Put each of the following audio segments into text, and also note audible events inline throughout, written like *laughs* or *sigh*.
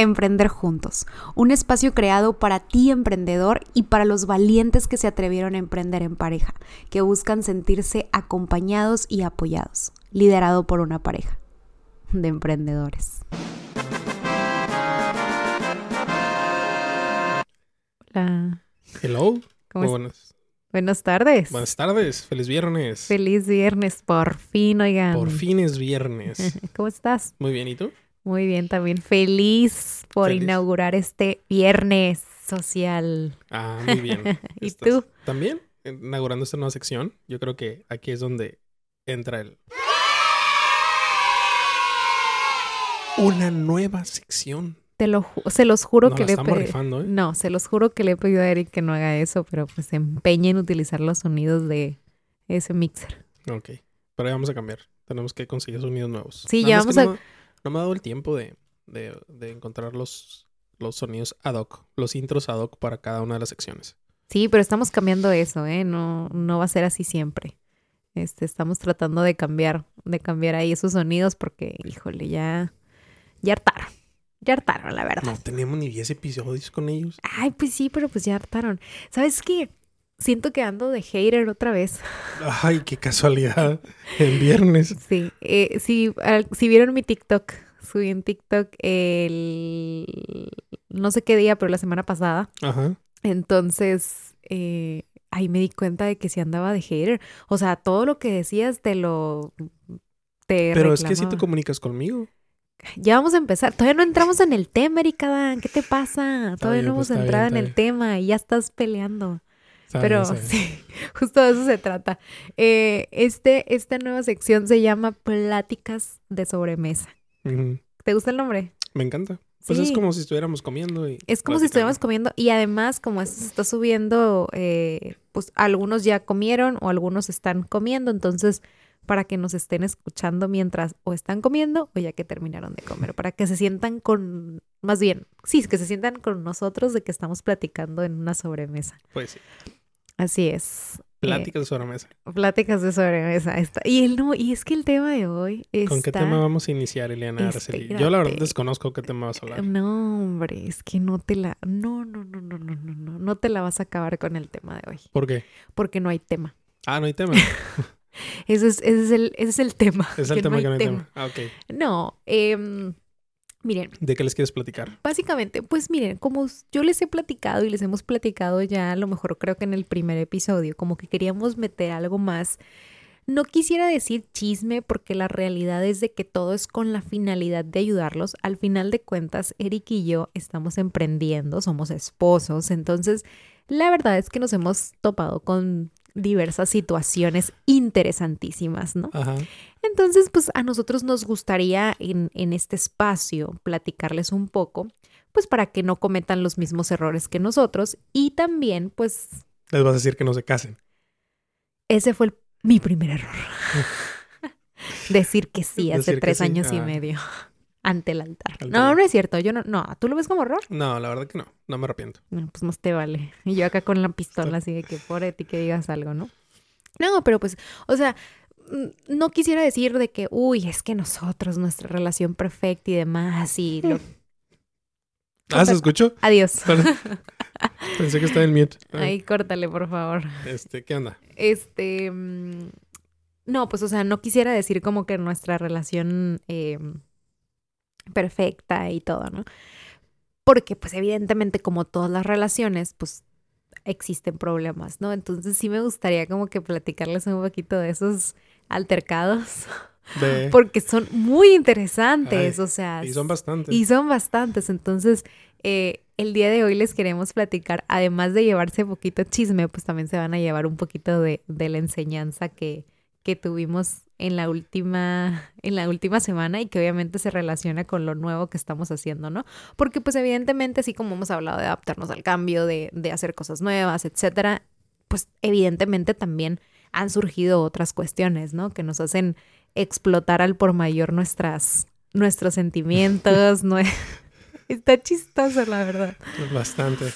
Emprender Juntos, un espacio creado para ti emprendedor y para los valientes que se atrevieron a emprender en pareja, que buscan sentirse acompañados y apoyados, liderado por una pareja de emprendedores. Hola. Hello. ¿Cómo Muy buenas, Buenas tardes. buenas tardes. Feliz viernes. Feliz viernes, por fin, oigan. Por fin es viernes. *laughs* ¿Cómo estás? Muy bien, ¿y tú? Muy bien, también feliz por Feliz. inaugurar este viernes social. Ah, muy bien. *laughs* ¿Y Estás tú? También inaugurando esta nueva sección. Yo creo que aquí es donde entra el. Una nueva sección. Te lo se los juro que le he pedido. ¿eh? No, se los juro que le he pedido a Eric que no haga eso, pero pues se empeña en utilizar los sonidos de ese mixer. Ok. Pero ya vamos a cambiar. Tenemos que conseguir sonidos nuevos. Sí, Nada ya vamos a- No, no me ha dado el tiempo de, de- de encontrar los, los sonidos ad hoc. Los intros ad hoc para cada una de las secciones. Sí, pero estamos cambiando eso, ¿eh? No, no va a ser así siempre. Este, estamos tratando de cambiar, de cambiar ahí esos sonidos porque, híjole, ya, ya hartaron. Ya hartaron, la verdad. No tenemos ni 10 episodios con ellos. Ay, pues sí, pero pues ya hartaron. ¿Sabes qué? Siento que ando de hater otra vez. *laughs* Ay, qué casualidad. El viernes. Sí, eh, si, al- si vieron mi TikTok, subí en TikTok el no sé qué día, pero la semana pasada. Ajá. Entonces, eh, ahí me di cuenta de que sí andaba de hater. O sea, todo lo que decías te lo te Pero es que si reclamaba. te comunicas conmigo. Ya vamos a empezar. Todavía no entramos en el tema, Erika Dan. ¿Qué te pasa? Todavía bien, no pues, hemos entrado bien, en el tema y ya estás peleando. Pero *laughs* sí, justo de eso se trata. Eh, este, esta nueva sección se llama Pláticas de sobremesa. ¿Te gusta el nombre? Me encanta. Pues es como si estuviéramos comiendo y. Es como si estuviéramos comiendo y además como esto se está subiendo, eh, pues algunos ya comieron o algunos están comiendo, entonces para que nos estén escuchando mientras o están comiendo o ya que terminaron de comer, para que se sientan con, más bien, sí, que se sientan con nosotros de que estamos platicando en una sobremesa. Pues sí. Así es. Eh, Pláticas sobre mesa. Pláticas de sobremesa. Está. Y el no, y es que el tema de hoy está... ¿Con qué tema vamos a iniciar, Eliana Araceli? Yo la verdad desconozco qué tema vas a hablar. No, hombre, es que no te la... No, no, no, no, no, no, no. No te la vas a acabar con el tema de hoy. ¿Por qué? Porque no hay tema. Ah, no hay tema. *laughs* Ese es, ese es, el, ese es el tema. Es el que tema no que no hay tema. Ah, ok. No, em, miren, ¿De qué les quieres platicar? básicamente, pues miren, como yo les he platicado y les hemos platicado ya, a lo mejor creo que en el primer episodio, como que queríamos meter algo más. No quisiera decir chisme porque la realidad es de que todo es con la finalidad de ayudarlos. Al final de cuentas, Eric y yo estamos emprendiendo, somos esposos, entonces la verdad es que nos hemos topado con diversas situaciones interesantísimas, ¿no? Ajá. Entonces, pues a nosotros nos gustaría en, en este espacio platicarles un poco, pues para que no cometan los mismos errores que nosotros y también, pues, Les vas a decir que no se casen. ese fue el- mi primer error. *laughs* Decir que sí hace Decir tres sí, años y ah. medio ante el altar. Ante No, el- no es cierto, yo no, no, ¿tú lo ves como error? No, la verdad que no. No me arrepiento. No, pues más te vale. *laughs* Y yo acá con la pistola, así de que por ti que digas algo, ¿no? No, pero pues, o sea, mm, no quisiera decir de que, uy, es que nosotros, nuestra relación perfecta y demás, y lo... *laughs* Ah, ¿se escuchó? Adiós. *laughs* Pensé que estaba en mute. Ahí, córtale, por favor. Este, ¿qué onda? Este... mm, No, pues, o sea, no quisiera decir como que nuestra relación eh, perfecta y todo, ¿no? Porque, pues, evidentemente, como todas las relaciones, pues, existen problemas, ¿no? Entonces, sí me gustaría como que platicarles un poquito de esos altercados, De... *laughs* porque son muy interesantes, Ay, o sea... Y son bastantes. Y son bastantes. Entonces, eh, el día de hoy les queremos platicar, además de llevarse poquito chisme, pues también se van a llevar un poquito de, de la enseñanza que, que tuvimos en la última, en la última semana y que obviamente se relaciona con lo nuevo que estamos haciendo, ¿no? Porque pues evidentemente, así como hemos hablado de adaptarnos al cambio, de, de hacer cosas nuevas, etcétera, pues evidentemente también han surgido otras cuestiones, ¿no? Que nos hacen explotar al por mayor nuestras, nuestros sentimientos. nue- *laughs* Está chistoso, la verdad. Bastante.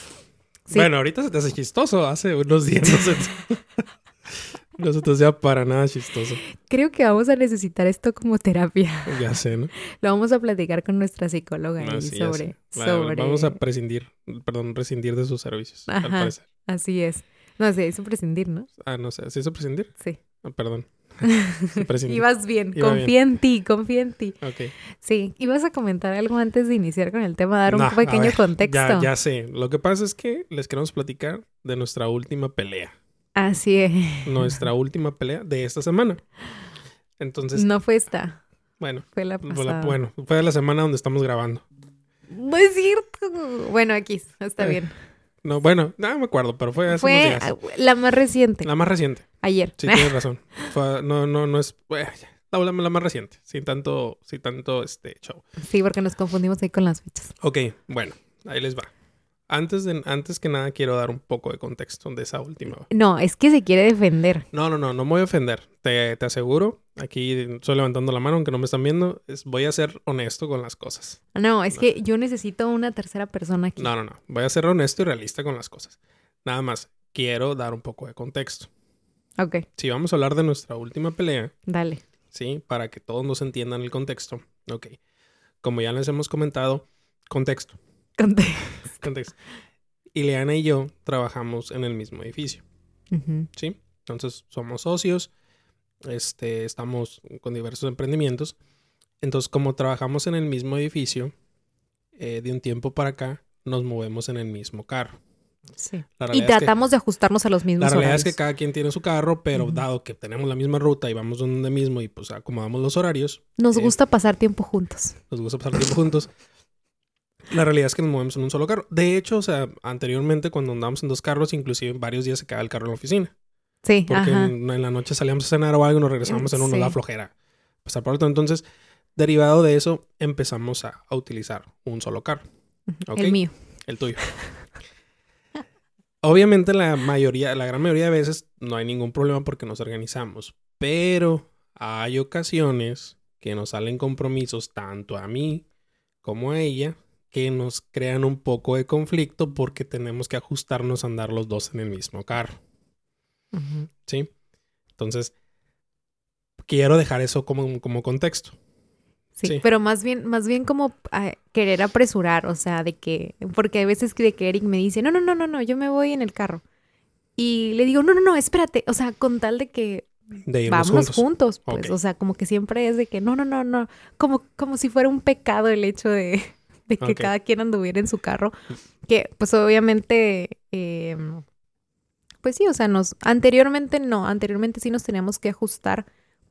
Sí. Bueno, ahorita se te hace chistoso. Hace unos días no se *laughs* No se te sea para nada chistoso. Creo que vamos a necesitar esto como terapia. Ya sé, ¿no? Lo vamos a platicar con nuestra psicóloga No, ahí sí, sobre. Va- sobre... Vamos a prescindir, perdón, rescindir de sus servicios, al Ajá. parecer. Así es. No sé, eso prescindir, ¿no? Ah, no sé, ¿se hizo prescindir? Sí. Ah, perdón. *laughs* Se. Ibas bien, Iba confía en ti, confía en ti. Ok. Sí, ibas a comentar algo antes de iniciar con el tema, dar un pequeño ver, contexto. Ya, ya sé. Lo que pasa es que les queremos platicar de nuestra última pelea. Así es. Nuestra *laughs* última pelea de esta semana. Entonces, No fue esta, bueno, fue la pasada. bueno, fue la semana donde estamos grabando. No es cierto. Bueno, X, está Eh, bien. No, bueno, no me acuerdo, pero fue hace Fue unos días. la más reciente, La más reciente. ayer. Sí, tienes *laughs* razón. Fue- no, no, no es. bueno, la- la más reciente. Sin tanto, sin tanto este show. Sí, porque nos confundimos ahí con las fechas. Ok, bueno, ahí les va. Antes, de, antes que nada, quiero dar un poco de contexto de esa última. No, es que se quiere defender. No, no, no, no me voy a ofender. Te, te aseguro. Aquí estoy levantando la mano, aunque no me están viendo. es- voy a ser honesto con las cosas. No, es que yo necesito una tercera persona aquí. No, no, no. Voy a ser honesto y realista con las cosas. Nada más, quiero dar un poco de contexto. Ok, Si vamos a hablar de nuestra última pelea, dale. ¿sí? Para que todos nos entiendan el contexto. Ok. Como ya les hemos comentado, contexto. Conte- Contexto. Ileana y yo trabajamos en el mismo edificio. ¿sí? Entonces somos socios, este, estamos con diversos emprendimientos. Entonces, como trabajamos en el mismo edificio, eh, de un tiempo para acá nos movemos en el mismo carro. Sí. Y realidad es que- tratamos de ajustarnos a los mismos La realidad horarios. es que cada quien tiene su carro, pero dado que tenemos la misma ruta y vamos donde mismo y pues acomodamos los horarios, Nos eh, gusta pasar tiempo juntos. nos gusta pasar tiempo juntos. *laughs* La realidad es que nos movemos en un solo carro. De hecho, o sea, anteriormente cuando andábamos en dos carros, inclusive varios días se quedaba el carro en la oficina. Sí, Porque ajá. en, en la noche salíamos a cenar o algo y nos regresábamos en uno, Sí. la flojera. Pasar por otro. Entonces, derivado de eso, empezamos a, a utilizar un solo carro. El mío. El tuyo. Obviamente la mayoría, la gran mayoría de veces no hay ningún problema porque nos organizamos, pero hay ocasiones que nos salen compromisos tanto a mí como a ella que nos crean un poco de conflicto porque tenemos que ajustarnos a andar los dos en el mismo carro. ¿sí? Entonces, quiero dejar eso como, como contexto. Sí, Sí. pero más bien, más bien como ah, querer apresurar, o sea, de que, porque hay veces que, de que Eric me dice, no, no, no, no, no, yo me voy en el carro. Y le digo, no, no, no, espérate, o sea, con tal de que De vámonos juntos. juntos, pues, o sea, como que siempre es de que, no, no, no, no, como, como si fuera un pecado el hecho de, de que cada quien anduviera en su carro, que pues obviamente, eh, pues sí, o sea, nos, anteriormente no, anteriormente sí nos teníamos que ajustar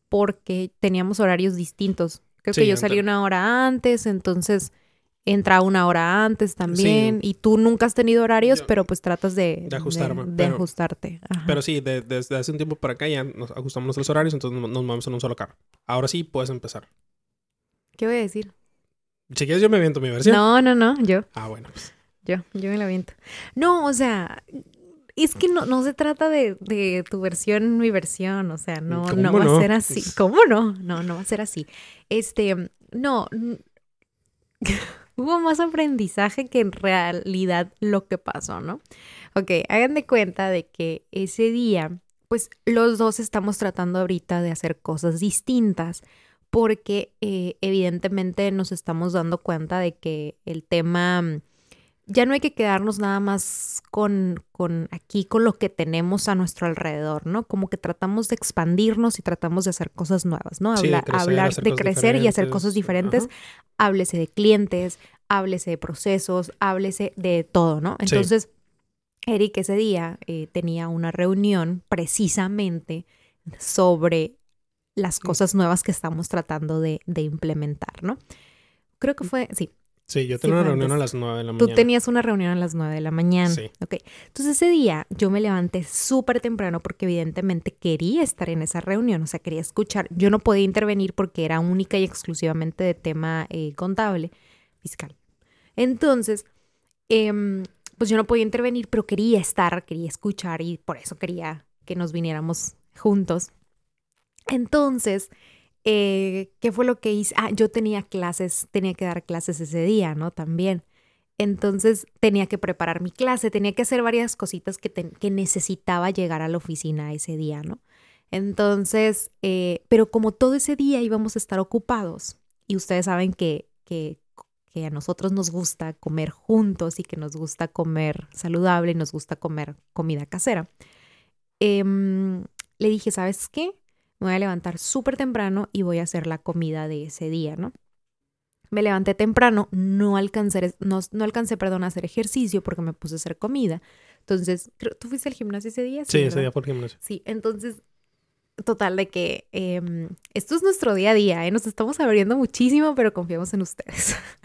porque teníamos horarios distintos. Creo Sí, que yo salí una hora antes, entonces entra una hora antes también. Y tú nunca has tenido horarios, Yo- pero pues tratas de, De ajustarme, de, de pero- ajustarte. Ajá. Pero sí, de- desde hace un tiempo para acá ya nos ajustamos los horarios, entonces nos, nos movemos en un solo carro. Ahora sí, puedes empezar. ¿Qué voy a decir? Si quieres, yo me aviento mi versión. No, no, no, yo, Ah, bueno, pues. yo, yo me la viento. No, o sea, es que no, no se trata de, de tu versión, mi versión, o sea, no, ¿Cómo no va no? a ser así. ¿Cómo no? No, no va a ser así. Este, no, *laughs* hubo más aprendizaje que en realidad lo que pasó, ¿no? Ok, hagan de cuenta de que ese día, pues los dos estamos tratando ahorita de hacer cosas distintas porque eh, evidentemente nos estamos dando cuenta de que el tema mm, ya no hay que quedarnos nada más con, con aquí, con lo que tenemos a nuestro alrededor, ¿no? Como que tratamos de expandirnos y tratamos de hacer cosas nuevas, ¿no? Sí, de Habla- crecer, hablar de crecer y hacer cosas diferentes. Ajá. Háblese de clientes, háblese de procesos, háblese de todo, ¿no? Sí. Entonces, Eric ese día eh, tenía una reunión precisamente sobre las cosas nuevas que estamos tratando de, de implementar, ¿no? Creo que fue, sí, Sí, yo Sí, tengo una reunión a las 9 de la Tú mañana. tenías una reunión a las 9 de la mañana. Sí. Ok. Entonces ese día yo me levanté súper temprano porque evidentemente quería estar en esa reunión, o sea, quería escuchar. Yo no podía intervenir porque era única y exclusivamente de tema eh, contable, fiscal. Entonces, em, pues yo no podía intervenir, pero quería estar, quería escuchar y por eso quería que nos viniéramos juntos. Entonces, eh, ¿qué fue lo que hice? Ah, yo tenía clases, tenía que dar clases ese día, ¿no? También. Entonces tenía que preparar mi clase, tenía que hacer varias cositas que, necesitaba llegar a la oficina ese día, ¿no? Entonces, eh, pero como todo ese día íbamos a estar ocupados, y ustedes saben que, que, que, a nosotros nos gusta comer juntos y que nos gusta comer saludable y nos gusta comer comida casera, em, le dije, ¿sabes qué? Me voy a levantar súper temprano y voy a hacer la comida de ese día, ¿no? Me levanté temprano, no alcancé, no, no alcancé, perdón, a hacer ejercicio porque me puse a hacer comida. Entonces, ¿tú fuiste al gimnasio ese día? Sí, ese día al gimnasio. Sí, entonces, total, de que em, esto es nuestro día a día, ¿eh? Nos estamos abriendo muchísimo, pero confiamos en ustedes. *laughs*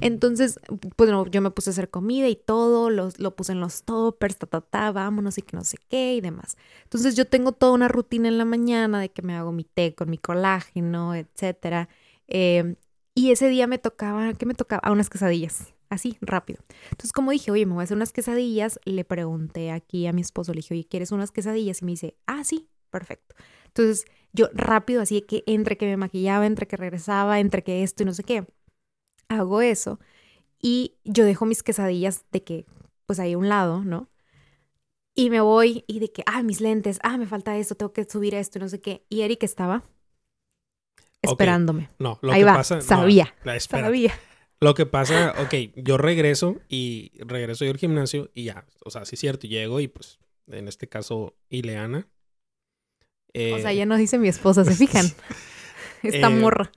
Entonces, pues yo me puse a hacer comida y todo, lo puse en los toppers, ta, ta, ta, vámonos y que no sé qué y demás. Entonces, yo tengo toda una rutina en la mañana de que me hago mi té con mi colágeno, etcétera. Em, y ese día me tocaba, ¿qué me tocaba? A unas quesadillas, así, rápido. Entonces, como dije, oye, me voy a hacer unas quesadillas, le pregunté aquí a mi esposo, le dije, oye, ¿quieres unas quesadillas? Y me dice, ah, sí, perfecto. Entonces, yo rápido, así que entre que me maquillaba, entre que regresaba, entre que esto y no sé qué hago eso y yo dejo mis quesadillas de que, pues ahí a un lado, ¿no? Y me voy y de que, ah, mis lentes, ah, me falta esto, tengo que subir esto, no sé qué. Y Eric estaba esperándome. No, lo que pasa. Sabía. sabía. Lo que pasa, ok, yo regreso y regreso yo al gimnasio y ya, o sea, sí es cierto, llego y pues, en este caso, Ileana. o sea, ya nos dice mi esposa, ¿se fijan? *laughs* *laughs* Esta eh, morra.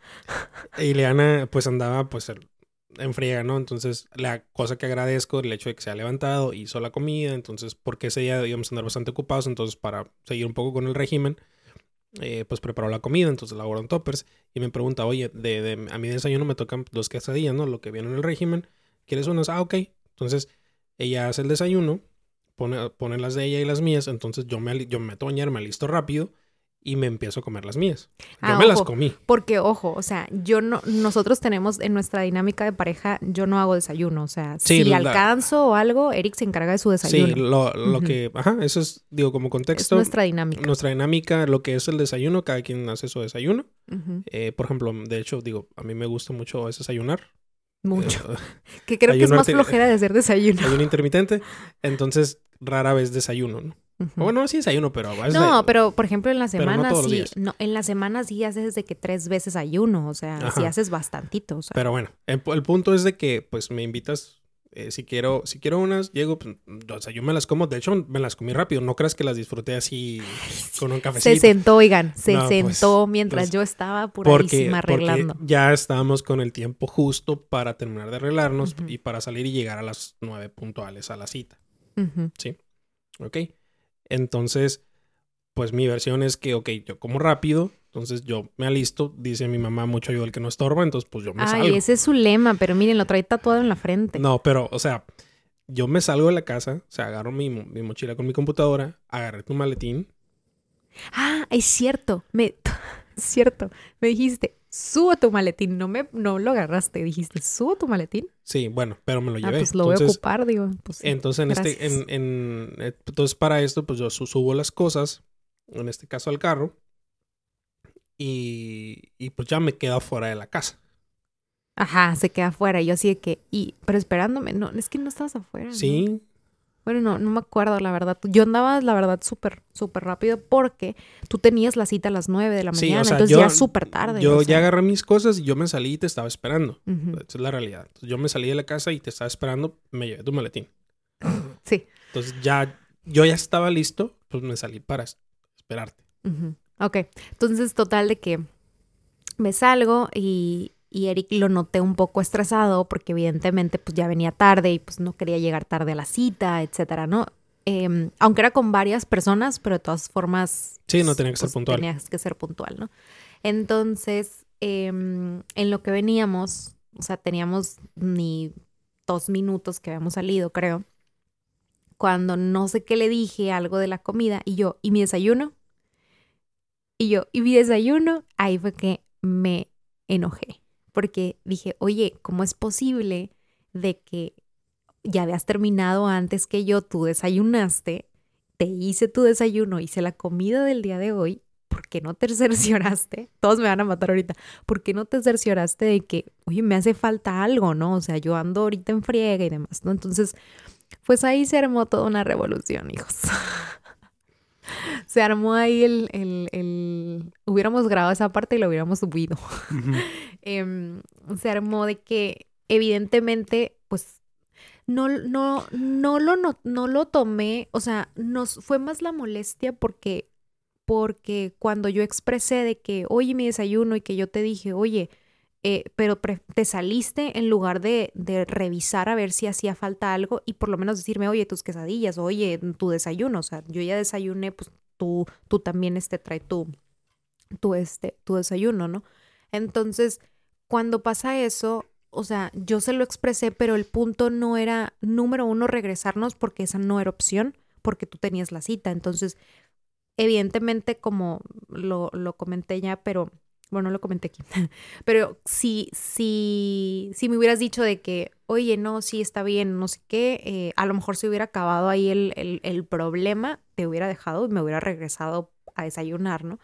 Y Leana, pues andaba, pues, en friega, ¿no? Entonces, la cosa que agradezco, el hecho de que se ha levantado, hizo la comida, entonces, porque ese día íbamos a andar bastante ocupados, entonces, para seguir un poco con el régimen, eh, pues preparó la comida, entonces la en toppers y me pregunta, oye, de, de, a mi desayuno me tocan dos quesadillas, ¿no? Lo que viene en el régimen, ¿quieres unas? Ah, ok. Entonces, ella hace el desayuno, pone, pone las de ella y las mías, entonces yo me, yo me meto a bañar, me listo rápido y me empiezo a comer las mías. Yo ah, me las comí. Porque, ojo, o sea, yo no, nosotros tenemos en nuestra dinámica de pareja, yo no hago desayuno. O sea, si alcanzo o algo, Eric se encarga de su desayuno. Sí, lo, lo que, ajá, eso es, digo, como contexto. Es nuestra dinámica. Nuestra dinámica, lo que es el desayuno, cada quien hace su desayuno. Eh, por ejemplo, de hecho, digo, a mí me gusta mucho desayunar. Mucho. Eh, *laughs* que creo que es más flojera de hacer desayuno. *laughs* Hay un intermitente. Entonces, rara vez desayuno, ¿no? Bueno, sí desayuno, pero a No, pero por ejemplo en la semana sí, no, en la semana sí haces de que tres veces ayuno, o sea, sí haces bastantito. Pero bueno, el, punto es de que pues me invitas, eh, si quiero, si quiero unas, llego, pues, o sea, yo me las como, de hecho me las comí rápido, no creas que las disfruté así con un cafecito. Se sentó, oigan, se pues, sentó mientras pues, yo estaba purísima arreglando. ya estábamos con el tiempo justo para terminar de arreglarnos y para salir y llegar a las nueve puntuales a la cita. Sí. Ok. Entonces, pues mi versión es que, ok, yo como rápido, entonces yo me alisto, dice mi mamá, mucho ayuda el que no estorba, entonces pues yo me salgo. Ay, ese es su lema, pero miren, lo trae tatuado en la frente. No, pero, o sea, yo me salgo de la casa, o sea, agarro mi, mi mochila con mi computadora, agarré tu maletín. Ah, es cierto, me... *laughs* cierto, me dijiste, subo tu maletín, no me no lo agarraste, dijiste, subo tu maletín. Sí, bueno, pero me lo ah, llevé. Ah, pues lo voy a ocupar, digo. Pues, entonces, en este, en, en, eh, entonces para esto, pues yo subo las cosas, en este caso al carro, y, y pues ya me quedo fuera de la casa. Ajá, se queda afuera. Y yo así de que, y, pero esperándome, no, es que no estabas afuera. Sí, bueno, no, no me acuerdo, la verdad. Yo andaba, la verdad, súper, súper rápido porque tú tenías la cita a las nueve de la mañana, entonces ya súper tarde. Yo ya agarré mis cosas y yo me salí y te estaba esperando. Esa es la realidad. yo me salí de la casa y te estaba esperando, me llevé tu maletín. *laughs* Sí. Entonces ya, yo ya estaba listo, pues me salí para esperarte. Ok, entonces total de que me salgo y, y Eric lo noté un poco estresado porque evidentemente pues ya venía tarde y pues no quería llegar tarde a la cita, etcétera, ¿no? Em, aunque era con varias personas, pero de todas formas... Sí, no tenía que ser pues, puntual. Tenías que ser puntual, ¿no? Entonces, em, en lo que veníamos, o sea, teníamos ni dos minutos que habíamos salido, creo, cuando no sé qué le dije, algo de la comida, y yo, ¿y mi desayuno? Y yo, ¿y mi desayuno? Ahí fue que me enojé porque dije, oye, ¿cómo es posible de que ya habías terminado antes que yo, tú desayunaste, te hice tu desayuno, hice la comida del día de hoy, ¿por qué no te *laughs* cercioraste? Todos me van a matar ahorita. ¿Por qué no te cercioraste de que, oye, me hace falta algo, ¿no? O sea, yo ando ahorita en friega y demás, ¿no? Entonces, pues ahí se armó toda una revolución, hijos. *laughs* *laughs* se armó ahí el, el, el, Hubiéramos grabado esa parte y lo hubiéramos subido. *laughs* Em, se armó de que evidentemente, pues, no, no, no, lo, no, no lo tomé, o sea, nos fue más la molestia porque, porque cuando yo expresé de que, oye, mi desayuno y que yo te dije, oye, eh, pero te saliste en lugar de, de, revisar a ver si hacía falta algo y por lo menos decirme, oye, tus quesadillas, oye, tu desayuno, o sea, yo ya desayuné, pues tú, tú también este, trae tu, este, tu desayuno, ¿no? Entonces, cuando pasa eso, o sea, yo se lo expresé, pero el punto no era, número uno, regresarnos porque esa no era opción, porque tú tenías la cita. Entonces, evidentemente, como lo, lo comenté ya, pero bueno, lo comenté aquí, *laughs* pero si, si, si me hubieras dicho de que, oye, no, sí está bien, no sé qué, eh, a lo mejor se hubiera acabado ahí el, el, el, problema, te hubiera dejado y me hubiera regresado a desayunar, ¿no?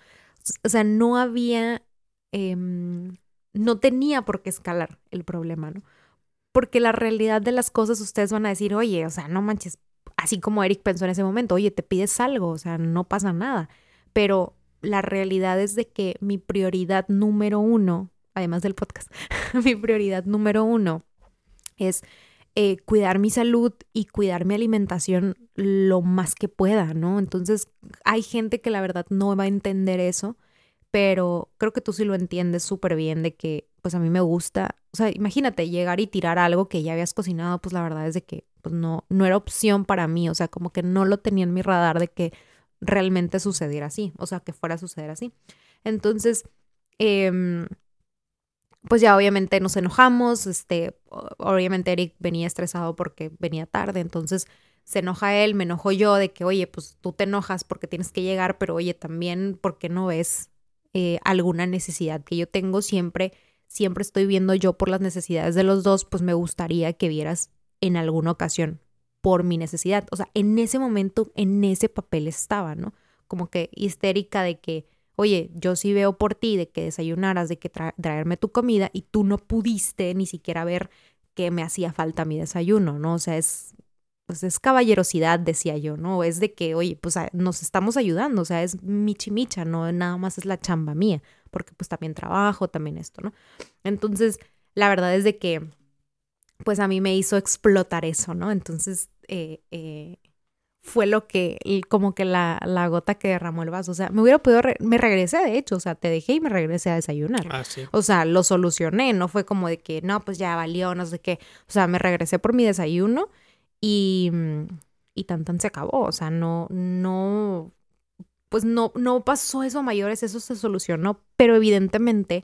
O sea, no había, eh, no tenía por qué escalar el problema, ¿no? Porque la realidad de las cosas ustedes van a decir, oye, o sea, no manches, así como Eric pensó en ese momento, oye, te pides algo, o sea, no pasa nada, pero la realidad es de que mi prioridad número uno, además del podcast, *laughs* mi prioridad número uno es eh, cuidar mi salud y cuidar mi alimentación lo más que pueda, ¿no? Entonces, hay gente que la verdad no va a entender eso, pero creo que tú sí lo entiendes súper bien de que, pues a mí me gusta, o sea, imagínate llegar y tirar algo que ya habías cocinado, pues la verdad es de que pues no, no era opción para mí, o sea, como que no lo tenía en mi radar de que realmente sucediera así, o sea, que fuera a suceder así. Entonces, eh, pues ya obviamente nos enojamos, este, obviamente Eric venía estresado porque venía tarde, entonces se enoja él, me enojo yo de que, oye, pues tú te enojas porque tienes que llegar, pero oye, también porque no ves eh, alguna necesidad que yo tengo siempre, siempre estoy viendo yo por las necesidades de los dos, pues me gustaría que vieras en alguna ocasión por mi necesidad. O sea, en ese momento, en ese papel estaba, ¿no? Como que histérica de que, oye, yo sí veo por ti, de que desayunaras, de que traerme tu comida y tú no pudiste ni siquiera ver que me hacía falta mi desayuno, ¿no? O sea, es, pues es caballerosidad, decía yo, ¿no? Es de que, oye, pues nos estamos ayudando, o sea, es michimicha, no nada más es la chamba mía, porque pues también trabajo, también esto, ¿no? Entonces, la verdad es de que pues a mí me hizo explotar eso, ¿no? Entonces, eh, eh, fue lo que, como que la, la, gota que derramó el vaso. O sea, me hubiera podido, me regresé de hecho, o sea, te dejé y me regresé a desayunar. Ah, sí. O sea, lo solucioné, no fue como de que, no, pues ya valió, no sé qué. O sea, me regresé por mi desayuno y, y tan tan se acabó. O sea, no, no, pues no, no pasó eso a mayores, eso se solucionó. Pero evidentemente,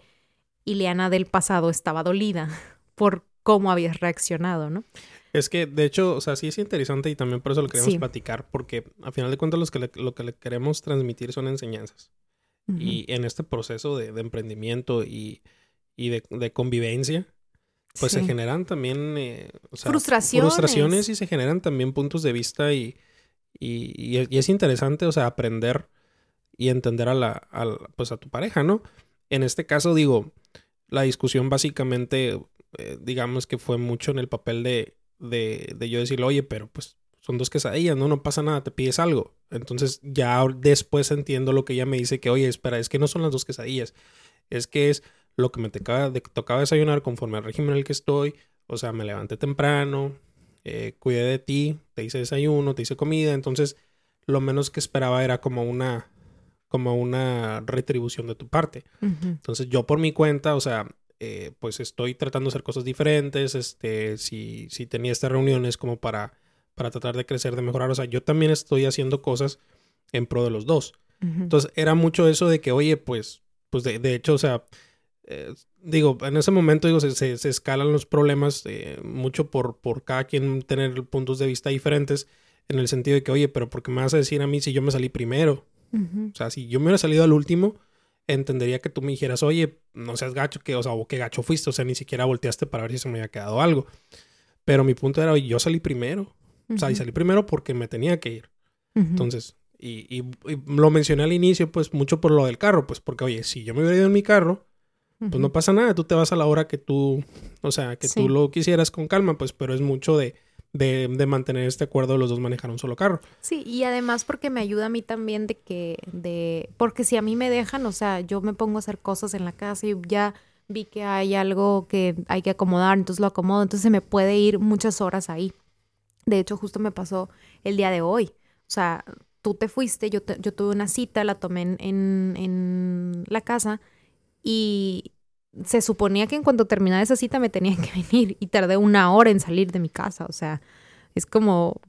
Ileana del pasado estaba dolida *laughs* por cómo habías reaccionado, ¿no? Es que, de hecho, o sea, sí es interesante y también por eso lo queremos platicar, porque a final de cuentas que lo que le queremos transmitir son enseñanzas. Y en este proceso de, emprendimiento y, de, convivencia, pues se generan también eh, frustraciones. frustraciones y se generan también puntos de vista y, y, es interesante, o sea, aprender y entender a la, pues a tu pareja, ¿no? En este caso, digo, la discusión básicamente eh, digamos que fue mucho en el papel de, de, de yo decirle, oye, pero pues son dos quesadillas, ¿no? No pasa nada, te pides algo. Entonces ya después entiendo lo que ella me dice que, oye, espera, es que no son las dos quesadillas, es que es lo que me tocaba, de, tocaba desayunar conforme al régimen en el que estoy, o sea, me levanté temprano, eh, cuidé de ti, te hice desayuno, te hice comida, entonces lo menos que esperaba era como una como una retribución de tu parte. Entonces yo por mi cuenta, o sea, eh, pues estoy tratando de hacer cosas diferentes, este, si, si tenía estas reuniones como para, para tratar de crecer, de mejorar, o sea, yo también estoy haciendo cosas en pro de los dos. Entonces era mucho eso de que, oye, pues, pues de, de hecho, o sea, eh, digo, en ese momento, digo, se, se, escalan los problemas eh, mucho por, por cada quien tener puntos de vista diferentes, en el sentido de que, oye, pero ¿por qué me vas a decir a mí si yo me salí primero? O sea, si yo me hubiera salido al último, entendería que tú me dijeras, oye, no seas gacho, que, o sea, o qué gacho fuiste, o sea, ni siquiera volteaste para ver si se me había quedado algo. Pero mi punto era, yo salí primero. O sea, y salí primero porque me tenía que ir. Entonces, y, lo mencioné al inicio, pues mucho por lo del carro, pues porque, oye, si yo me hubiera ido en mi carro, pues no pasa nada, tú te vas a la hora que tú, o sea, que tú lo quisieras con calma, pues, pero es mucho de, de, de, mantener este acuerdo los dos manejar un solo carro. Sí, y además porque me ayuda a mí también de que, de, porque si a mí me dejan, o sea, yo me pongo a hacer cosas en la casa y ya vi que hay algo que hay que acomodar, entonces lo acomodo, entonces se me puede ir muchas horas ahí. De hecho, justo me pasó el día de hoy. O sea, tú te fuiste, yo, yo tuve una cita, la tomé en, en la casa y se suponía que en cuanto terminara esa cita me tenía que *laughs* venir y tardé una hora en salir de mi casa. O sea, es como,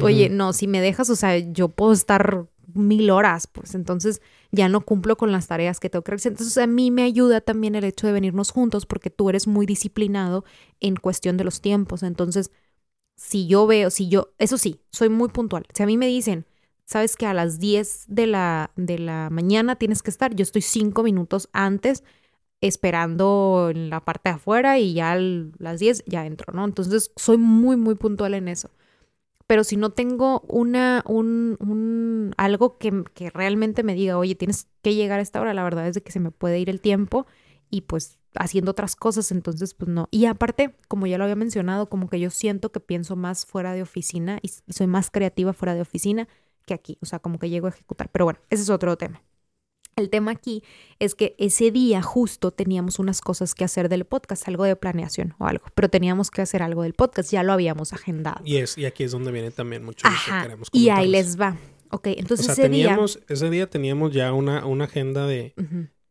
oye, no, si me dejas, o sea, yo puedo estar mil horas, pues entonces ya no cumplo con las tareas que tengo que realizar. Entonces a mí me ayuda también el hecho de venirnos juntos porque tú eres muy disciplinado en cuestión de los tiempos. Entonces, si yo veo, si yo, eso sí, soy muy puntual. Si a mí me dicen, sabes que a las 10 de la, de la mañana tienes que estar, yo estoy cinco minutos antes esperando en la parte de afuera y ya a las 10 ya entro, ¿no? Entonces soy muy, muy puntual en eso. Pero si no tengo una, un, un algo que, que, realmente me diga, oye, tienes que llegar a esta hora, la verdad es de que se me puede ir el tiempo y pues haciendo otras cosas, entonces pues no. Y aparte, como ya lo había mencionado, como que yo siento que pienso más fuera de oficina y soy más creativa fuera de oficina que aquí, o sea, como que llego a ejecutar. Pero bueno, ese es otro tema. El tema aquí es que ese día justo teníamos unas cosas que hacer del podcast, algo de planeación o algo, pero teníamos que hacer algo del podcast, ya lo habíamos agendado. Y, es, y aquí es donde viene también mucho Ajá, que Y ahí les va. Ok, entonces ese teníamos, día... Ese día teníamos ya una, una agenda de,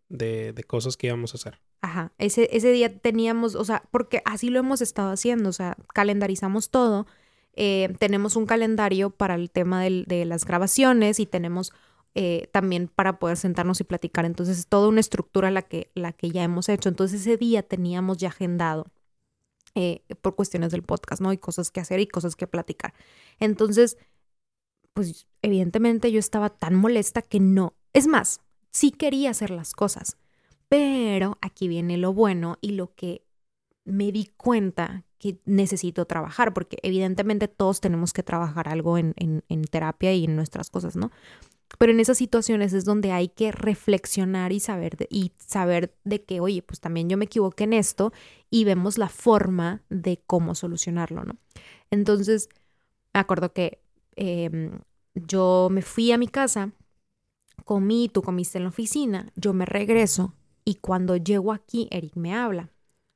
de, de, cosas que íbamos a hacer. Ajá, ese, ese día teníamos, o sea, porque así lo hemos estado haciendo, o sea, calendarizamos todo, eh, tenemos un calendario para el tema del, de las grabaciones y tenemos eh, también para poder sentarnos y platicar. Entonces es toda una estructura la que, la que ya hemos hecho. Entonces ese día teníamos ya agendado eh, por cuestiones del podcast, ¿no? Y cosas que hacer y cosas que platicar. Entonces, pues evidentemente yo estaba tan molesta que no. Es más, sí quería hacer las cosas, pero aquí viene lo bueno y lo que me di cuenta que necesito trabajar, porque evidentemente todos tenemos que trabajar algo en, en, en terapia y en nuestras cosas, ¿no? Pero en esas situaciones es donde hay que reflexionar y saber de, y saber de que, oye, pues también yo me equivoqué en esto y vemos la forma de cómo solucionarlo, ¿no? Entonces, me acuerdo que em, yo me fui a mi casa, comí, tú comiste en la oficina, yo me regreso y cuando llego aquí, Eric me habla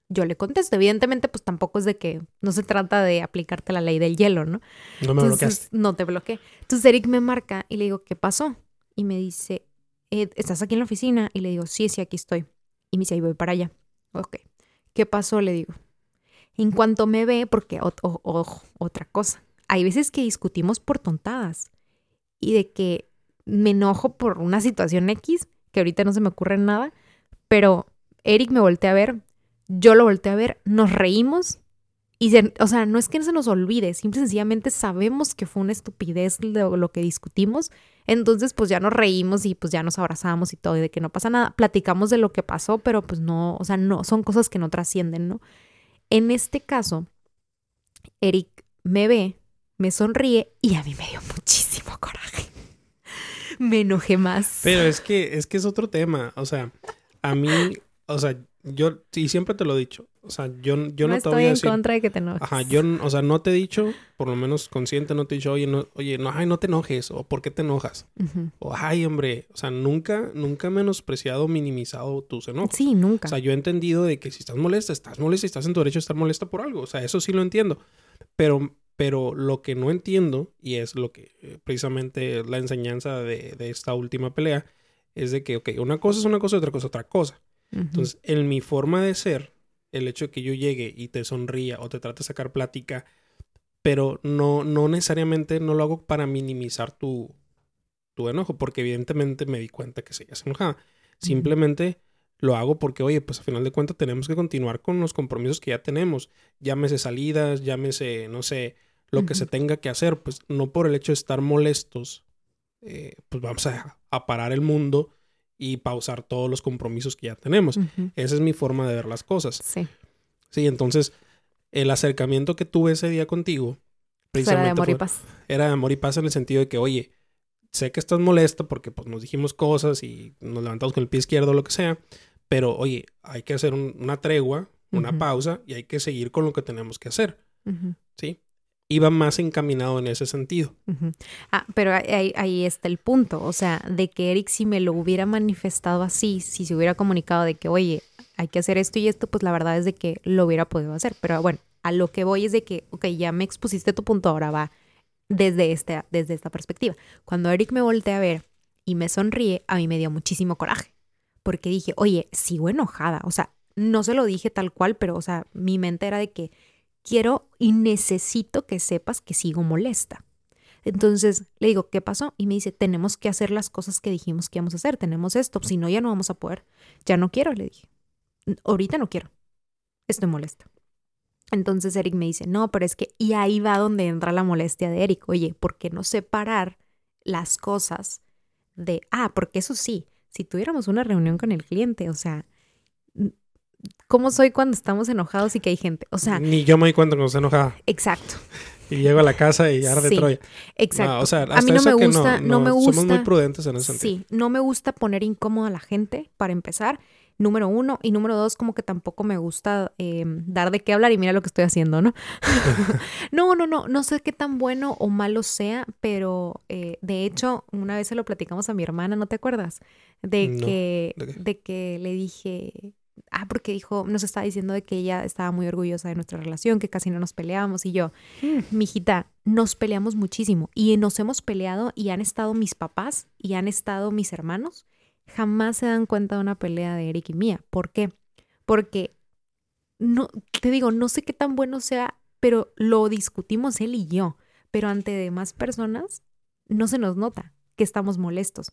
yo le contesto. Evidentemente, pues tampoco es de que no se trata de aplicarte la ley del hielo, ¿no? No me bloqueas. No te bloqueé. Entonces Eric me marca y le digo, ¿qué pasó? Y me dice, eh, ¿estás aquí en la oficina? Y le digo, sí, sí, aquí estoy. Y me dice, ahí voy para allá. Ok. ¿Qué pasó? Le digo. En cuanto me ve, porque, ojo, otra cosa. Hay veces que discutimos por tontadas y de que me enojo por una situación X, que ahorita no se me ocurre nada, pero Eric me voltea a ver yo lo volteé a ver, nos reímos y, o sea, no es que se nos olvide, simple sencillamente sabemos que fue una estupidez lo, lo, que discutimos, entonces pues ya nos reímos y pues ya nos abrazamos y todo, y de que no pasa nada, platicamos de lo que pasó, pero pues no, o sea, no, son cosas que no trascienden, ¿no? En este caso, Eric me ve, me sonríe y a mí me dio muchísimo coraje. *laughs* me enojé más. Pero es que, es que es otro tema, o sea, a mí, o sea, yo, y siempre te lo he dicho. O sea, yo, yo no, no te voy a decir. en contra de que te enojes. Ajá, yo, o sea, no te he dicho, por lo menos consciente, no te he dicho, oye, no, oye, no, ay, no te enojes, o por qué te enojas. O, ay, hombre, o sea, nunca, nunca he menospreciado, minimizado tus enojos. Sí, nunca. O sea, yo he entendido de que si estás molesta, estás molesta y estás en tu derecho a estar molesta por algo. O sea, eso sí lo entiendo. Pero, pero lo que no entiendo, y es lo que eh, precisamente la enseñanza de, de esta última pelea, es de que, ok, una cosa es una cosa y otra cosa es otra cosa. Entonces, en mi forma de ser, el hecho de que yo llegue y te sonría o te trate de sacar plática, pero no, no necesariamente no lo hago para minimizar tu, tu enojo, porque evidentemente me di cuenta que seguías enojada. Simplemente lo hago porque, oye, pues a final de cuentas tenemos que continuar con los compromisos que ya tenemos. Llámese salidas, llámese, no sé, lo que se tenga que hacer, pues no por el hecho de estar molestos, eh, pues vamos a, a parar el mundo y pausar todos los compromisos que ya tenemos. Esa es mi forma de ver las cosas. Sí. Sí, entonces el acercamiento que tuve ese día contigo precisamente era de amor y paz. Era de amor y paz en el sentido de que, oye, sé que estás molesta porque pues nos dijimos cosas y nos levantamos con el pie izquierdo o lo que sea, pero oye, hay que hacer una tregua, una pausa y hay que seguir con lo que tenemos que hacer. ¿Sí? Iba más encaminado en ese sentido. Ah, pero ahí, está el punto, o sea, de que Eric si me lo hubiera manifestado así, si se hubiera comunicado de que, oye, hay que hacer esto y esto, pues la verdad es de que lo hubiera podido hacer. Pero bueno, a lo que voy es de que, ok, ya me expusiste tu punto, ahora va desde, este, desde esta perspectiva. Cuando Eric me voltea a ver y me sonríe, a mí me dio muchísimo coraje, porque dije, oye, sigo enojada, o sea, no se lo dije tal cual, pero, o sea, mi mente era de que quiero y necesito que sepas que sigo molesta. Entonces le digo, ¿qué pasó? Y me dice, tenemos que hacer las cosas que dijimos que íbamos a hacer, tenemos esto, si no, ya no vamos a poder. Ya no quiero, le dije. Ahorita no quiero. Estoy molesta. Entonces Eric me dice, no, pero es que, y ahí va donde entra la molestia de Eric. Oye, ¿por qué no separar las cosas de, ah, porque eso sí, si tuviéramos una reunión con el cliente, o sea, ¿cómo soy cuando estamos enojados y que hay gente? O sea... Ni yo me doy cuenta cuando estoy enojada. Exacto. Y llego a la casa y arde sí, Troya. Exacto. o sea, a mí no me gusta, no, no, me gusta. Somos muy prudentes en ese sentido. Sí, no me gusta poner incómoda a la gente, para empezar número uno. Y número dos, como que tampoco me gusta em, dar de qué hablar y mira lo que estoy haciendo, ¿no? *laughs* *laughs* no, no, no, no sé qué tan bueno o malo sea, pero eh, de hecho, una vez se lo platicamos a mi hermana, ¿no te acuerdas? De que, ¿de, que le dije, ah, porque dijo, nos estaba diciendo de que ella estaba muy orgullosa de nuestra relación, que casi no nos peleábamos y yo, mm. mi hijita, nos peleamos muchísimo y nos hemos peleado y han estado mis papás y han estado mis hermanos jamás se dan cuenta de una pelea de Eric y mía. ¿Por qué? Porque, no, te digo, no sé qué tan bueno sea, pero lo discutimos él y yo. Pero ante demás personas no se nos nota que estamos molestos.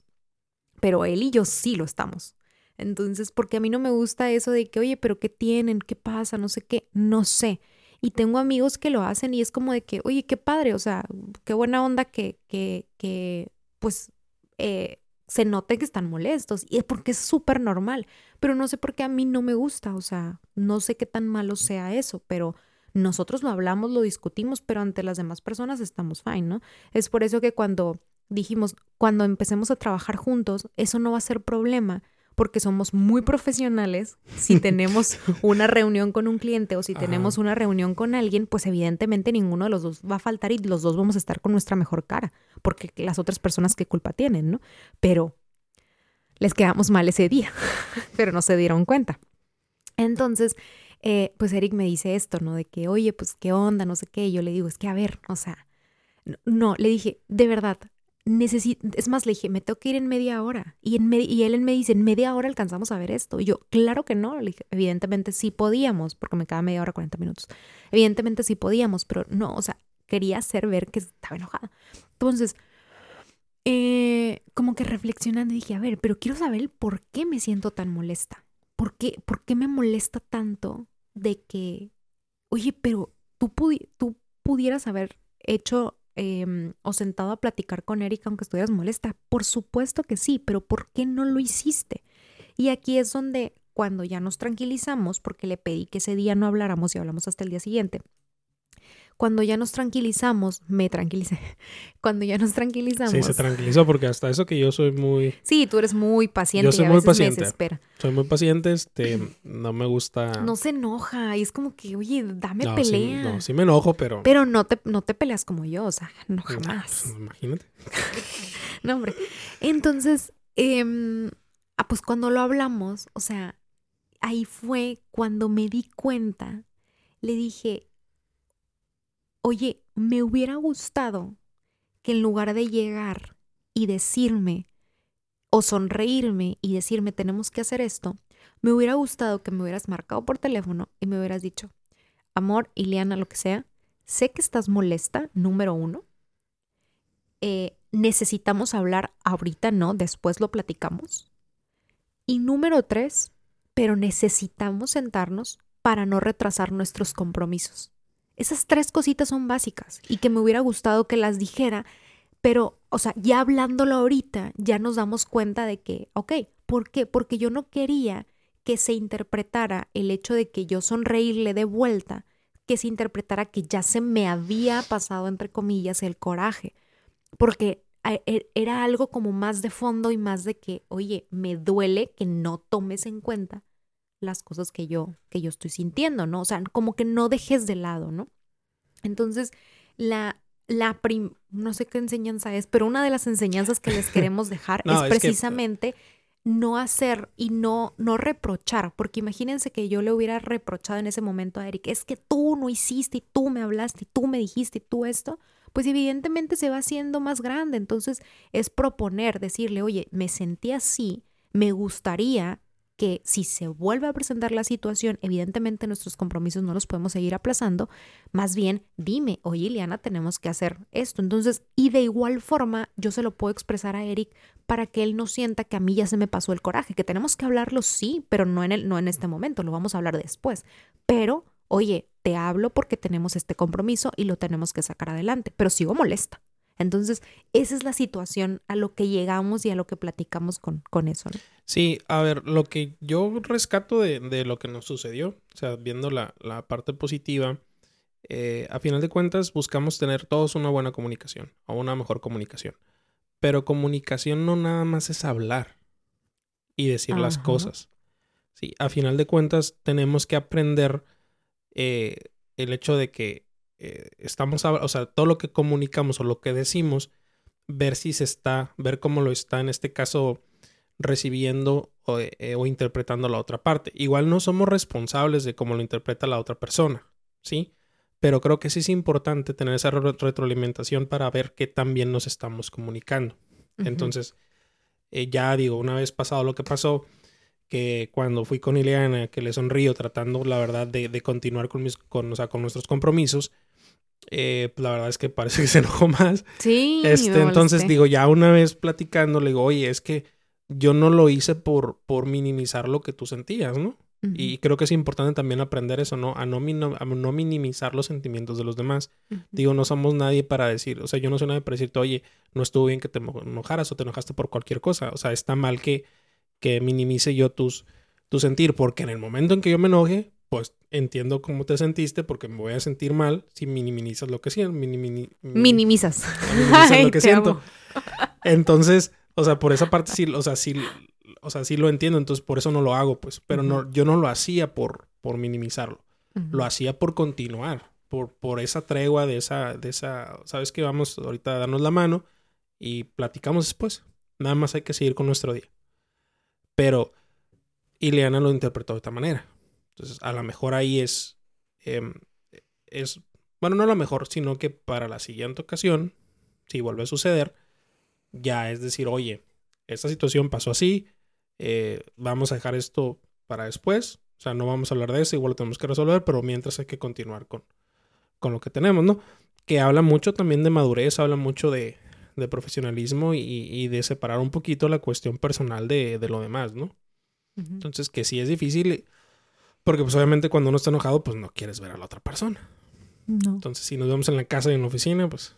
Pero él y yo sí lo estamos. Entonces, porque a mí no me gusta eso de que, oye, pero ¿qué tienen? ¿Qué pasa? No sé qué. No sé. Y tengo amigos que lo hacen y es como de que, oye, qué padre, o sea, qué buena onda que, que, que pues, eh, se note que están molestos y es porque es súper normal, pero no sé por qué a mí no me gusta, o sea, no sé qué tan malo sea eso, pero nosotros lo hablamos, lo discutimos, pero ante las demás personas estamos fine, ¿no? Es por eso que cuando dijimos, cuando empecemos a trabajar juntos, eso no va a ser problema, porque somos muy profesionales. Si *laughs* tenemos una reunión con un cliente o si tenemos una reunión con alguien, pues evidentemente ninguno de los dos va a faltar y los dos vamos a estar con nuestra mejor cara, porque las otras personas qué culpa tienen, ¿no? Pero les quedamos mal ese día, *laughs* pero no se dieron cuenta. Entonces, eh, pues Eric me dice esto, ¿no? De que, oye, pues qué onda, no sé qué. Y yo le digo, es que, a ver, o sea, no, le dije, de verdad, necesito, es más, le dije, me tengo que ir en media hora. Y, en y él me dice, en media hora alcanzamos a ver esto. Y yo, claro que no. Le dije, evidentemente sí podíamos, porque me queda media hora, 40 minutos. Evidentemente sí podíamos, pero no, o sea, quería hacer ver que estaba enojada. Entonces, eh, como que reflexionando dije, a ver, pero quiero saber por qué me siento tan molesta. ¿Por qué, por qué me molesta tanto de que, oye, pero tú pudieras haber hecho Em, o sentado a platicar con Erika aunque estuvieras molesta? Por supuesto que sí, pero ¿por qué no lo hiciste? Y aquí es donde cuando ya nos tranquilizamos, porque le pedí que ese día no habláramos y hablamos hasta el día siguiente, cuando ya nos tranquilizamos, me tranquilicé. *laughs* Cuando ya nos tranquilizamos. Sí, se tranquilizó porque hasta eso que yo soy muy. Sí, tú eres muy paciente. Yo soy y muy veces paciente. Me desespera. Soy muy paciente, este, no me gusta. No se enoja y es como que, oye, dame pelea. Sí, no, sí me enojo, pero. Pero no te, no te peleas como yo, o sea, no jamás. Pues, imagínate. *laughs* no, hombre. Entonces, eh, ah, pues cuando lo hablamos, o sea, ahí fue cuando me di cuenta, le dije, oye, me hubiera gustado que en lugar de llegar y decirme o sonreírme y decirme tenemos que hacer esto, me hubiera gustado que me hubieras marcado por teléfono y me hubieras dicho, amor, Ileana, lo que sea, sé que estás molesta, número uno. Eh, necesitamos hablar ahorita, no, después lo platicamos. Y número tres, pero necesitamos sentarnos para no retrasar nuestros compromisos. Esas tres cositas son básicas y que me hubiera gustado que las dijera, pero, o sea, ya hablándolo ahorita, ya nos damos cuenta de que, ok, ¿por qué? Porque yo no quería que se interpretara el hecho de que yo sonreírle de vuelta, que se interpretara que ya se me había pasado, entre comillas, el coraje, porque e, era algo como más de fondo y más de que, oye, me duele que no tomes en cuenta las cosas que yo, que yo estoy sintiendo, ¿no? O sea, como que no dejes de lado, ¿no? Entonces la, la prim no sé qué enseñanza es, pero una de las enseñanzas que les *laughs* queremos dejar es, precisamente no hacer y no, no reprochar, porque imagínense que yo le hubiera reprochado en ese momento a Eric, es que tú no hiciste y tú me hablaste y tú me dijiste y tú esto, pues evidentemente se va haciendo más grande. Entonces es proponer, decirle, oye, me sentí así, me gustaría que si se vuelve a presentar la situación, evidentemente nuestros compromisos no los podemos seguir aplazando, más bien dime, oye Ileana, tenemos que hacer esto. Entonces, y de igual forma, yo se lo puedo expresar a Eric para que él no sienta que a mí ya se me pasó el coraje, que tenemos que hablarlo sí, pero no en, el, no en este momento, lo vamos a hablar después. Pero, oye, te hablo porque tenemos este compromiso y lo tenemos que sacar adelante, pero sigo molesta. Entonces, esa es la situación a lo que llegamos y a lo que platicamos con, con eso. Sí, a ver, lo que yo rescato de, lo que nos sucedió, o sea, viendo la, parte positiva, eh, a final de cuentas buscamos tener todos una buena comunicación o una mejor comunicación. Pero comunicación no nada más es hablar y decir las cosas. Sí, a final de cuentas tenemos que aprender eh, el hecho de que eh, estamos, o sea, todo lo que comunicamos o lo que decimos, ver si se está, ver cómo lo está en este caso recibiendo o, eh, interpretando la otra parte. Igual no somos responsables de cómo lo interpreta la otra persona, ¿sí? Pero creo que sí es importante tener esa retroalimentación para ver qué también nos estamos comunicando. Entonces, eh, ya digo, una vez pasado lo que pasó, que cuando fui con Ileana, que le sonrío tratando, la verdad, de, continuar con, mis, con, con nuestros compromisos, eh, pues la verdad es que parece que se *laughs* enojó más. Sí. Este, entonces digo, ya una vez platicando, le digo, oye, es que yo no lo hice por, por minimizar lo que tú sentías, ¿no? Y creo que es importante también aprender eso, ¿no? A no, a no minimizar los sentimientos de los demás. Digo, no somos nadie para decir, o sea, yo no soy nadie para decirte, oye, no estuvo bien que te enojaras o te enojaste por cualquier cosa. O sea, está mal que, que minimice yo tus, tu sentir, porque en el momento en que yo me enoje, pues entiendo cómo te sentiste porque me voy a sentir mal si minimizas lo que siento. minimizas. Minimizas lo *laughs* que siento. Entonces, o sea, por esa parte sí, o sea, sí, o sea, sí lo entiendo, entonces por eso no lo hago, pues. Pero no, yo no lo hacía por, por minimizarlo. Lo hacía por continuar, por, por esa tregua de esa, de esa, sabes que vamos ahorita a darnos la mano y platicamos después. Nada más hay que seguir con nuestro día. Pero Ileana lo interpretó de esta manera. Entonces, a lo mejor ahí es, em, es, bueno, no a lo mejor, sino que para la siguiente ocasión, si vuelve a suceder, ya es decir, oye, esta situación pasó así, eh, vamos a dejar esto para después, o sea, no vamos a hablar de eso, igual lo tenemos que resolver, pero mientras hay que continuar con, con lo que tenemos, ¿no? Que habla mucho también de madurez, habla mucho de, de profesionalismo y, y, de separar un poquito la cuestión personal de, de lo demás, ¿no? Entonces, que sí es difícil porque pues obviamente cuando uno está enojado, pues no quieres ver a la otra persona. No. Entonces, si nos vemos en la casa y en la oficina, pues...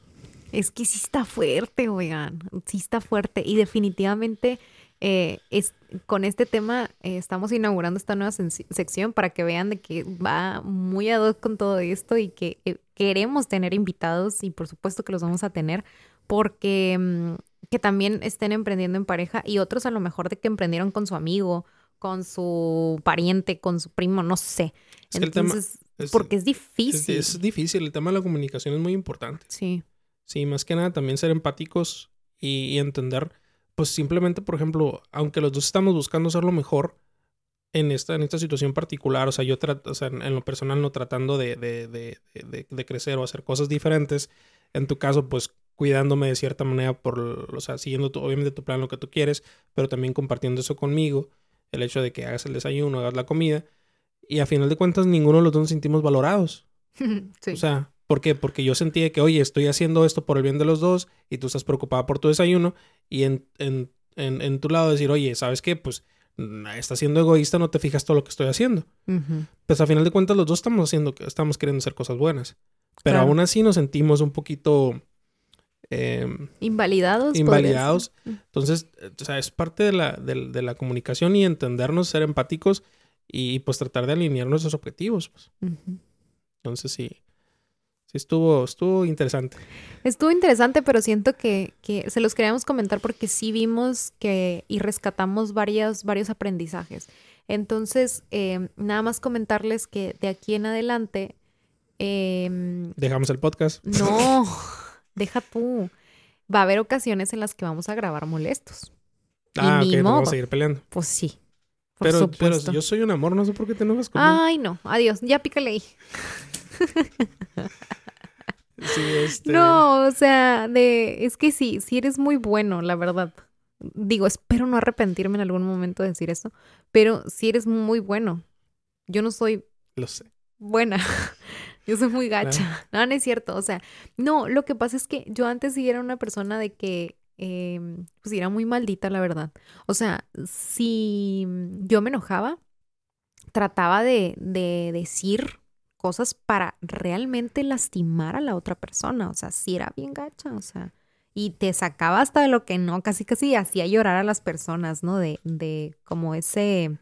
Es que sí está fuerte, oigan, sí está fuerte. Y definitivamente eh, es, con este tema eh, estamos inaugurando esta nueva sección para que vean de que va muy ad hoc con todo esto y que eh, queremos tener invitados y por supuesto que los vamos a tener porque mm, que también estén emprendiendo en pareja y otros a lo mejor de que emprendieron con su amigo con su pariente, con su primo, no sé. Entonces, porque es difícil. Es, difícil, el tema de la comunicación es muy importante. Sí. Sí, más que nada también ser empáticos y, entender, pues simplemente, por ejemplo, aunque los dos estamos buscando ser lo mejor en esta, en esta situación particular, o sea, yo trato, o sea, en, lo personal no tratando de, de, de, de, crecer o hacer cosas diferentes, en tu caso, pues cuidándome de cierta manera por, o sea, siguiendo obviamente tu plan, lo que tú quieres, pero también compartiendo eso conmigo el hecho de que hagas el desayuno, hagas la comida, y a final de cuentas ninguno de los dos nos sentimos valorados. *laughs* O sea, ¿por qué? Porque yo sentía que, oye, estoy haciendo esto por el bien de los dos y tú estás preocupada por tu desayuno y en, en, en, tu lado decir, oye, ¿sabes qué? Pues estás siendo egoísta, no te fijas todo lo que estoy haciendo. Pues a final de cuentas los dos estamos haciendo, estamos queriendo hacer cosas buenas. Pero aún así nos sentimos un poquito Em, invalidados. Invalidados. Entonces, o sea, es parte de la, de, la comunicación y entendernos, ser empáticos y pues tratar de alinear nuestros objetivos. Pues. Entonces, sí. Sí, estuvo, estuvo interesante. Estuvo interesante, pero siento que, que, se los queríamos comentar porque sí vimos que y rescatamos varios, varios aprendizajes. Entonces, em, nada más comentarles que de aquí en adelante Em, Dejamos el podcast. no, *laughs* deja tú. Va a haber ocasiones en las que vamos a grabar molestos. Y Ah, ni modo. vamos a seguir peleando. Pues sí. Por Pero, pero supuesto. yo soy un amor, no sé por qué te enojas conmigo. Ay, no. Adiós. Ya pícale ahí. *laughs* Sí, este... No, o sea, de es que sí, sí eres muy bueno, la verdad. Digo, espero no arrepentirme en algún momento de decir eso, pero sí eres muy bueno. Yo no soy Lo sé. buena. *laughs* Yo soy muy gacha. *laughs* No, no es cierto. O sea, no, lo que pasa es que yo antes sí era una persona de que, eh, pues era muy maldita, la verdad. O sea, si yo me enojaba, trataba de, de decir cosas para realmente lastimar a la otra persona. O sea, sí era bien gacha, o sea. Y te sacaba hasta de lo que no, casi casi hacía llorar a las personas, ¿no? De, de como ese,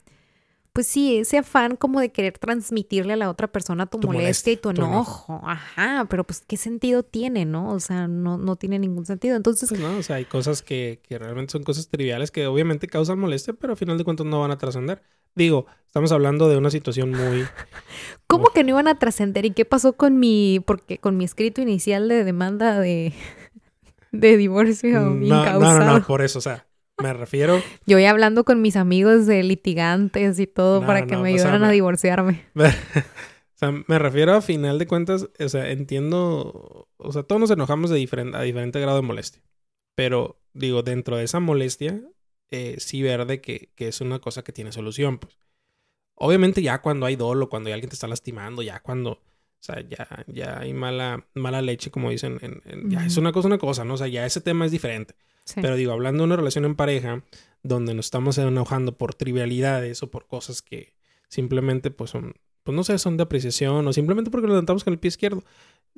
pues sí, ese afán como de querer transmitirle a la otra persona tu, Tu molestia y tu enojo. Ajá, pero pues qué sentido tiene, ¿no? O sea, no, no tiene ningún sentido. Entonces, Pues no, o sea, hay cosas que, que realmente son cosas triviales que obviamente causan molestia, pero al final de cuentas no van a trascender. Digo, estamos hablando de una situación muy... *laughs* ¿cómo que no iban a trascender? ¿Y qué pasó con mi, porque con mi escrito inicial de demanda de, *laughs* de divorcio No, no, incausado? no, no, por eso, o sea, me refiero... Yo ya hablando con mis amigos de litigantes y todo No, para que no, me o sea, ayudaran a me- divorciarme. *laughs* O sea, me refiero a final de cuentas, o sea, entiendo, o sea, todos nos enojamos de diferente, a diferente grado de molestia, pero digo, dentro de esa molestia, eh, sí ver de que, que es una cosa que tiene solución, pues. Obviamente ya cuando hay dolo, cuando hay alguien te está lastimando, ya cuando, o sea, ya, ya hay mala, mala leche, como dicen, en- en- ya es una cosa, una cosa, ¿no? O sea, ya ese tema es diferente. Sí. Pero digo, hablando de una relación en pareja, donde nos estamos enojando por trivialidades o por cosas que simplemente, pues son, pues no sé, son de apreciación o simplemente porque nos levantamos con el pie izquierdo,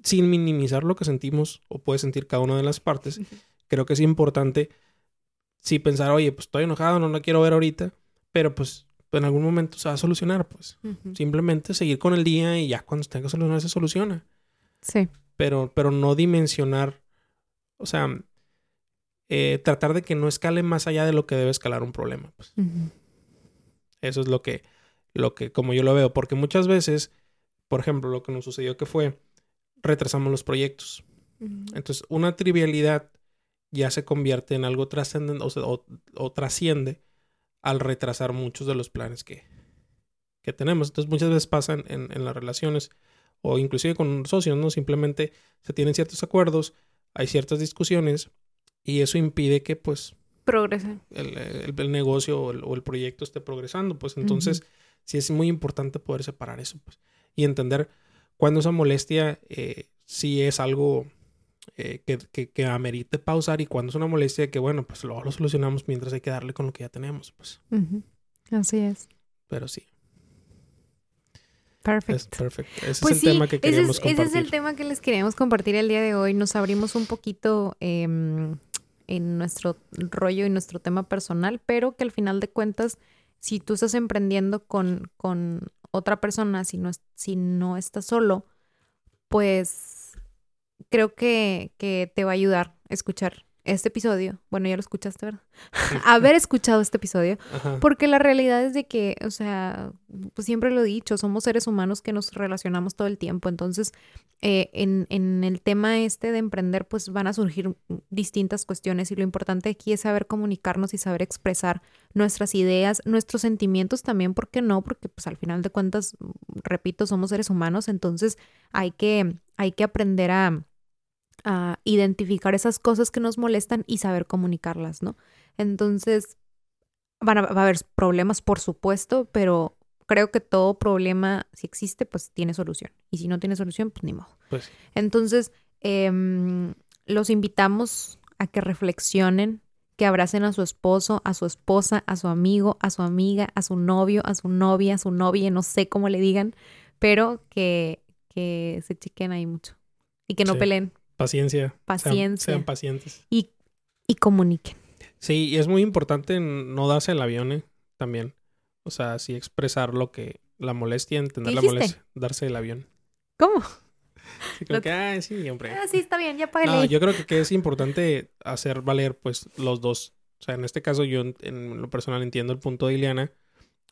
sin minimizar lo que sentimos o puede sentir cada una de las partes, creo que es importante sí pensar, oye, pues estoy enojado, no la quiero ver ahorita, pero pues en algún momento se va a solucionar, pues. Simplemente seguir con el día y ya cuando se tenga que solucionar se soluciona Sí. pero, pero no dimensionar, o sea, eh, tratar de que no escale más allá de lo que debe escalar un problema. Pues. Eso es lo que, lo que, como yo lo veo, porque muchas veces, por ejemplo, lo que nos sucedió que fue, retrasamos los proyectos. Entonces, una trivialidad ya se convierte en algo trascendente o, sea, o- o trasciende al retrasar muchos de los planes que, que tenemos. Entonces, muchas veces pasan en, en las relaciones o inclusive con socios, ¿no? Simplemente se tienen ciertos acuerdos, hay ciertas discusiones y eso impide que, pues, Progresa. el, el- el negocio o el, o el proyecto esté progresando. Pues entonces sí es muy importante poder separar eso pues, y entender cuándo esa molestia eh, sí es algo eh, que, que, que amerite pausar y cuándo es una molestia que, bueno, pues luego lo solucionamos mientras hay que darle con lo que ya tenemos. Pues. Ujú. Así es. Pero sí, es Perfecto. perfecto. Ese Pues es sí, el tema que ese queríamos es, ese compartir. es el tema que les queríamos compartir el día de hoy. Nos abrimos un poquito em, en nuestro rollo y nuestro tema personal, pero que al final de cuentas, si tú estás emprendiendo con, con otra persona, si no, es- si no estás solo, pues creo que, que te va a ayudar a escuchar este episodio. Bueno, ya lo escuchaste, ¿verdad? *laughs* Haber escuchado este episodio. Ajá. Porque la realidad es de que, o sea, pues siempre lo he dicho, somos seres humanos que nos relacionamos todo el tiempo. Entonces, eh, en, en el tema este de emprender, pues van a surgir distintas cuestiones y lo importante aquí es saber comunicarnos y saber expresar nuestras ideas, nuestros sentimientos también, ¿por qué no? Porque pues al final de cuentas, repito, somos seres humanos, entonces hay que, hay que aprender a, a identificar esas cosas que nos molestan y saber comunicarlas, ¿no? Entonces, van a, va a haber problemas, por supuesto, pero creo que todo problema, si existe, pues tiene solución. Y si no tiene solución, pues ni modo. Pues. Entonces, em, los invitamos a que reflexionen, que abracen a su esposo, a su esposa, a su amigo, a su amiga, a su novio, a su novia, a su novia, no sé cómo le digan, pero que, que se chiquen ahí mucho y que no Sí. peleen Paciencia. Paciencia. sean pacientes. y, y comuniquen. Sí, y es muy importante no darse el avión ¿eh? también. O sea, sí expresar lo que, la molestia, entender la molestia, darse el avión. ¿Cómo? Sí, creo que, ay, sí, hombre. Ah, sí, está bien, ya págale. No, yo creo que, que es importante hacer valer, pues, los dos. O sea, en este caso yo en, en lo personal entiendo el punto de Ileana,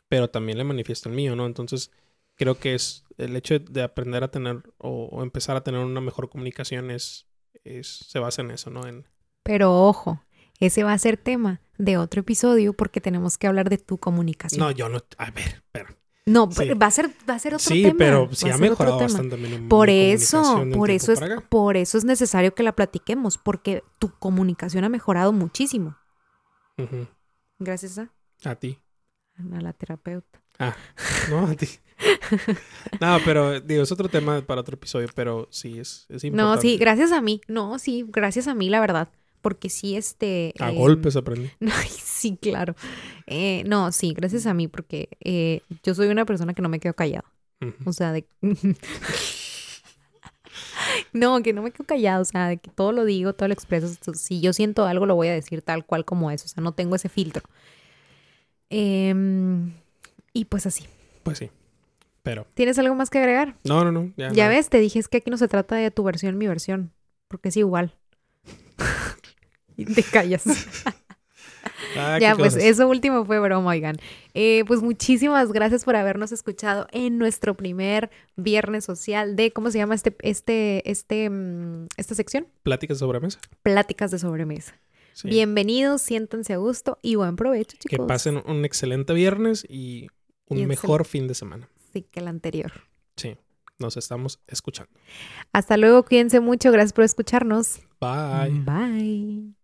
pero también le manifiesto el mío, ¿no? Entonces, creo que es el hecho de aprender a tener o, o empezar a tener una mejor comunicación es, es se basa en eso, ¿no? En, Pero ojo, ese va a ser tema de otro episodio porque tenemos que hablar de tu comunicación. no, yo no, a ver, espera. No, Sí. va a ser va a ser otro Sí, tema. pero va sí a ha mejorado bastante mi- Por eso, por eso es por eso es necesario que la platiquemos porque tu comunicación ha mejorado muchísimo gracias a, A ti. a la terapeuta. Ah, *laughs* no, a ti. no, pero digo, es otro tema para otro episodio, pero sí, es, es importante. No, sí, gracias a mí. No, sí, gracias a mí, la verdad. Porque sí, este... A eh, golpes aprendí. *laughs* Ay, sí, claro. Eh, no, sí, gracias a mí, porque eh, yo soy una persona que no me quedo callada. Ujú. O sea, de... *laughs* no, que no me quedo callada, o sea, de que todo lo digo, todo lo expreso. Si yo siento algo, lo voy a decir tal cual como es, o sea, no tengo ese filtro. Em, y pues así. Pues sí. Pero, ¿Tienes algo más que agregar? no, no, no. Ya, ves, te dije es que aquí no se trata de tu versión, mi versión, porque es igual. y *laughs* te callas. *laughs* Ah, ya, pues cosas. eso último fue broma, oigan. Eh, pues muchísimas gracias por habernos escuchado en nuestro primer viernes social de, ¿cómo se llama este, este, este, mm, esta sección? Pláticas sobre mesa. Pláticas de sobremesa. Sí. Bienvenidos, siéntanse a gusto y buen provecho, Que chicos. pasen un excelente viernes y un mejor fin de semana. Sí, que el anterior. Sí. Nos estamos escuchando. Hasta luego, cuídense mucho, gracias por escucharnos. Bye. Bye.